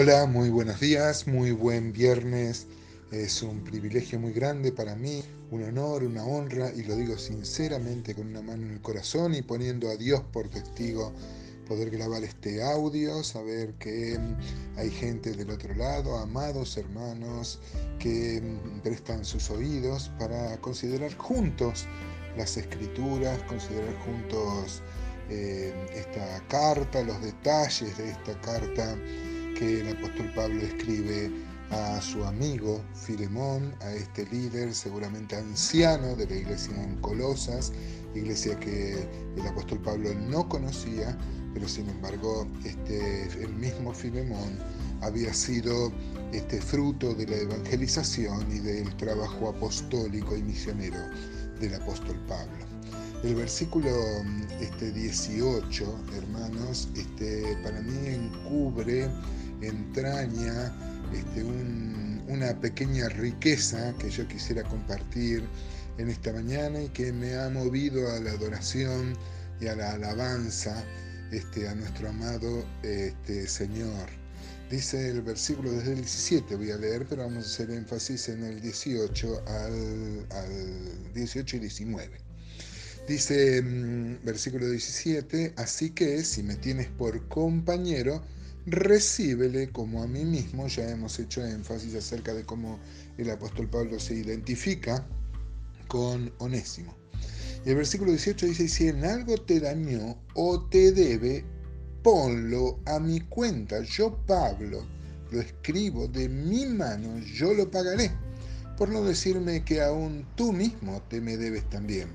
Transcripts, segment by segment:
Hola, muy buenos días, muy buen viernes. Es un privilegio muy grande para mí, un honor, una honra, y lo digo sinceramente con una mano en el corazón y poniendo a Dios por testigo poder grabar este audio, saber que mm, hay gente del otro lado, amados hermanos, que mm, prestan sus oídos para considerar juntos las escrituras, considerar juntos eh, esta carta, los detalles de esta carta que el apóstol Pablo escribe a su amigo Filemón, a este líder seguramente anciano de la iglesia en Colosas, iglesia que el apóstol Pablo no conocía, pero sin embargo este, el mismo Filemón había sido este fruto de la evangelización y del trabajo apostólico y misionero del apóstol Pablo. El versículo este, 18, hermanos, este, para mí encubre entraña este, una pequeña riqueza que yo quisiera compartir en esta mañana y que me ha movido a la adoración y a la alabanza este, a nuestro amado este, Señor. Dice el versículo desde el 17, voy a leer, pero vamos a hacer énfasis en el 18 al, al 18 y 19. Dice mm, versículo 17, así que si me tienes por compañero, recíbele como a mí mismo. Ya hemos hecho énfasis acerca de cómo el apóstol Pablo se identifica con Onésimo. Y el versículo 18 dice, si en algo te dañó o te debe, ponlo a mi cuenta. Yo, Pablo, lo escribo de mi mano, yo lo pagaré. Por no decirme que aún tú mismo te me debes también.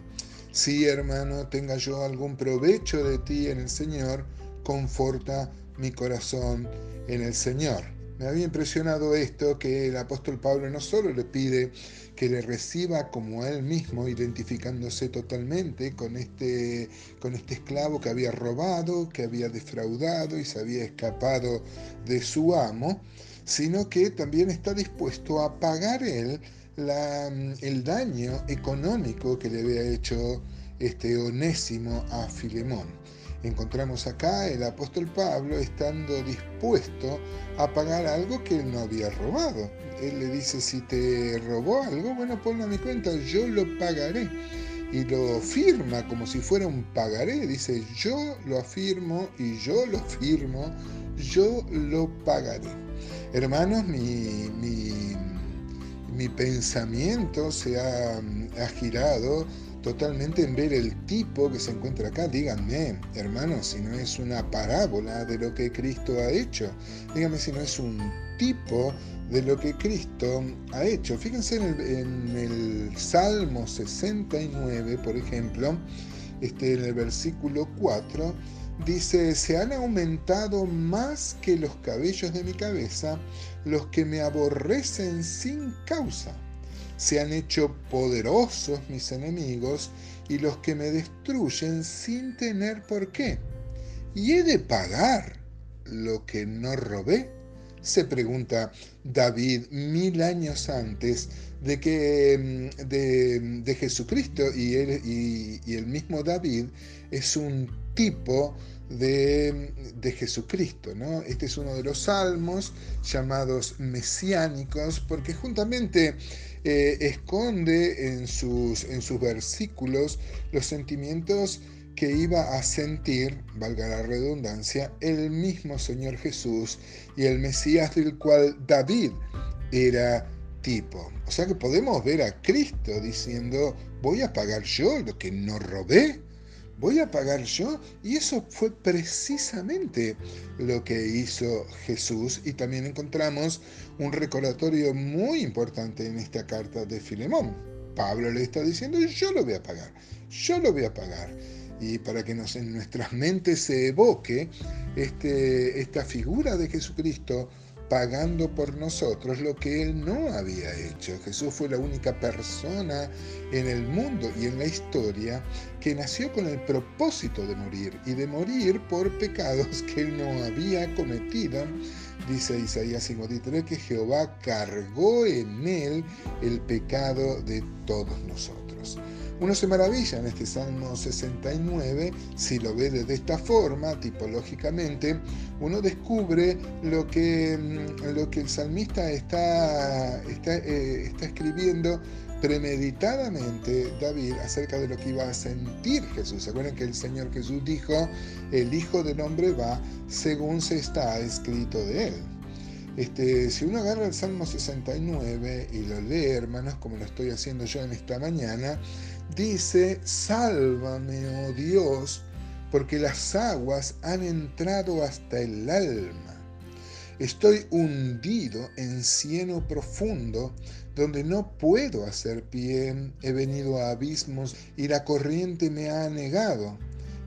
Si, hermano, tenga yo algún provecho de ti en el Señor, conforta mi corazón en el Señor. Me había impresionado esto que el apóstol Pablo no solo le pide que le reciba como a él mismo, identificándose totalmente con este, con este esclavo que había robado, que había defraudado y se había escapado de su amo, sino que también está dispuesto a pagar él el daño económico que le había hecho este onésimo a Filemón encontramos acá el apóstol Pablo estando dispuesto a pagar algo que él no había robado. Él le dice, si te robó algo, bueno, ponlo a mi cuenta, yo lo pagaré. Y lo firma como si fuera un pagaré. Dice, yo lo afirmo y yo lo firmo, yo lo pagaré. Hermanos, mi, mi, pensamiento se ha, ha girado totalmente en ver el tipo que se encuentra acá. Díganme, hermanos, si no es una parábola de lo que Cristo ha hecho. Díganme si no es un tipo de lo que Cristo ha hecho. Fíjense en el, Salmo 69, por ejemplo, este, en el versículo 4, dice, se han aumentado más que los cabellos de mi cabeza los que me aborrecen sin causa se han hecho poderosos mis enemigos y los que me destruyen sin tener por qué. ¿Y he de pagar lo que no robé? Se pregunta David mil años antes de que mm, de, Jesucristo y, el mismo David es un tipo de, de, Jesucristo. ¿no? Este es uno de los salmos llamados mesiánicos porque juntamente eh, esconde en sus, en sus versículos los sentimientos que iba a sentir, valga la redundancia, el mismo Señor Jesús y el Mesías del cual David era tipo. O sea que podemos ver a Cristo diciendo, voy a pagar yo lo que no robé voy a pagar yo. Y eso fue precisamente lo que hizo Jesús. Y también encontramos un recordatorio muy importante en esta carta de Filemón. Pablo le está diciendo, yo lo voy a pagar, yo lo voy a pagar. Y para que nos, en nuestras mentes se evoque este, esta figura de Jesucristo pagando por nosotros lo que Él no había hecho. Jesús fue la única persona en el mundo y en la historia que nació con el propósito de morir y de morir por pecados que Él no había cometido. Dice Isaías 53 que Jehová cargó en Él el pecado de todos nosotros. Uno se maravilla en este Salmo 69, si lo ve de esta forma, tipológicamente, uno descubre lo que, mm, lo que el salmista está, está, eh, está escribiendo premeditadamente David acerca de lo que iba a sentir Jesús. ¿Se acuerdan que el Señor Jesús dijo, el Hijo del Hombre va según se está escrito de él? Este, si uno agarra el Salmo 69 y lo lee, hermanos, como lo estoy haciendo yo en esta mañana, dice, sálvame, oh Dios, porque las aguas han entrado hasta el alma. Estoy hundido en cieno profundo, donde no puedo hacer pie, he venido a abismos y la corriente me ha anegado.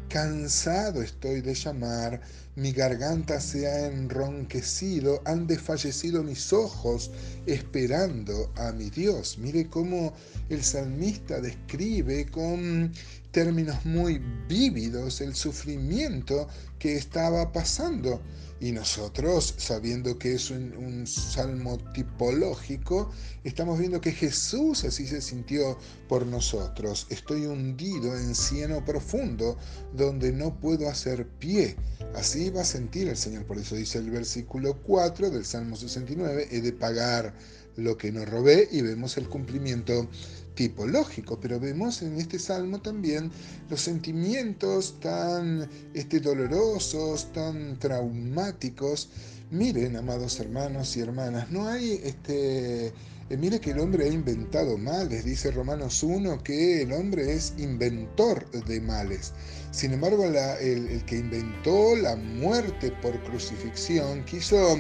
Cansado estoy de llamar, mi garganta se ha enronquecido, han desfallecido mis ojos esperando a mi Dios. Mire cómo el salmista describe con términos muy vívidos el sufrimiento que estaba pasando. Y nosotros, sabiendo que es un, salmo tipológico, estamos viendo que Jesús así se sintió por nosotros. Estoy hundido en cieno profundo, donde no puedo hacer pie. Así va a sentir el Señor. Por eso dice el versículo 4 del Salmo 69, he de pagar lo que no robé y vemos el cumplimiento tipológico, pero vemos en este salmo también los sentimientos tan este, dolorosos, tan traumáticos. Miren, amados hermanos y hermanas, no hay este, eh, mire que el hombre ha inventado males, dice Romanos 1 que el hombre es inventor de males. Sin embargo, el, que inventó la muerte por crucifixión quiso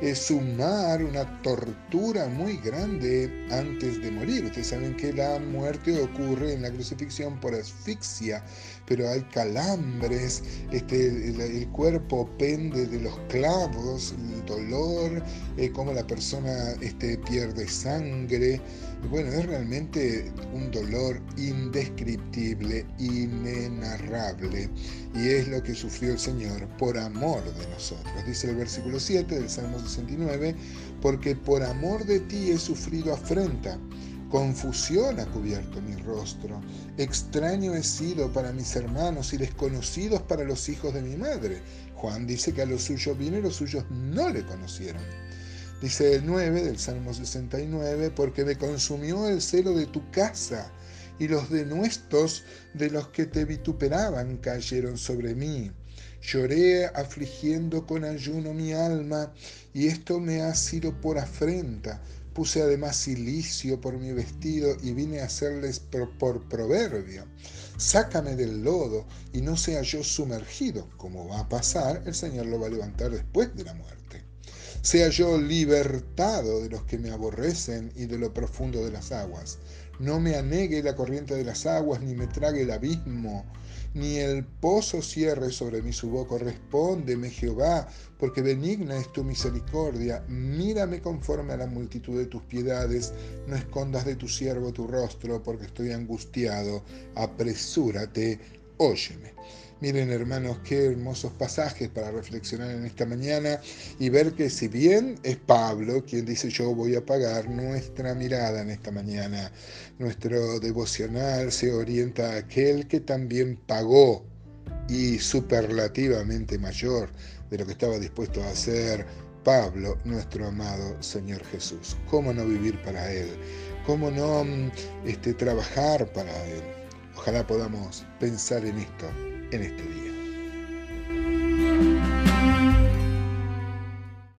eh, sumar una tortura muy grande antes de morir. Ustedes saben que la muerte ocurre en la crucifixión por asfixia, pero hay calambres, este, el, cuerpo pende de los clavos, el dolor, eh, como la persona este, pierde sangre. Bueno, es realmente un dolor indescriptible, inenarrable, y es lo que sufrió el Señor por amor de nosotros. Dice el versículo 7 del Salmo 69, porque por amor de ti he sufrido afrenta. Confusión ha cubierto mi rostro, extraño he sido para mis hermanos y desconocidos para los hijos de mi madre. Juan dice que a los suyos vino y los suyos no le conocieron. Dice el 9 del Salmo 69, porque me consumió el celo de tu casa y los denuestos de los que te vituperaban cayeron sobre mí. Lloré afligiendo con ayuno mi alma y esto me ha sido por afrenta. Puse además silicio por mi vestido y vine a hacerles por, por proverbio. Sácame del lodo y no sea yo sumergido. Como va a pasar, el Señor lo va a levantar después de la muerte sea yo libertado de los que me aborrecen y de lo profundo de las aguas. No me anegue la corriente de las aguas, ni me trague el abismo, ni el pozo cierre sobre mí su boca. Respóndeme, Jehová, porque benigna es tu misericordia. Mírame conforme a la multitud de tus piedades. No escondas de tu siervo tu rostro, porque estoy angustiado. Apresúrate, óyeme. Miren hermanos, qué hermosos pasajes para reflexionar en esta mañana y ver que si bien es Pablo quien dice yo voy a pagar, nuestra mirada en esta mañana, nuestro devocional se orienta a aquel que también pagó y superlativamente mayor de lo que estaba dispuesto a hacer Pablo, nuestro amado Señor Jesús. ¿Cómo no vivir para Él? ¿Cómo no mm, este, trabajar para Él? Ojalá podamos pensar en esto en este día.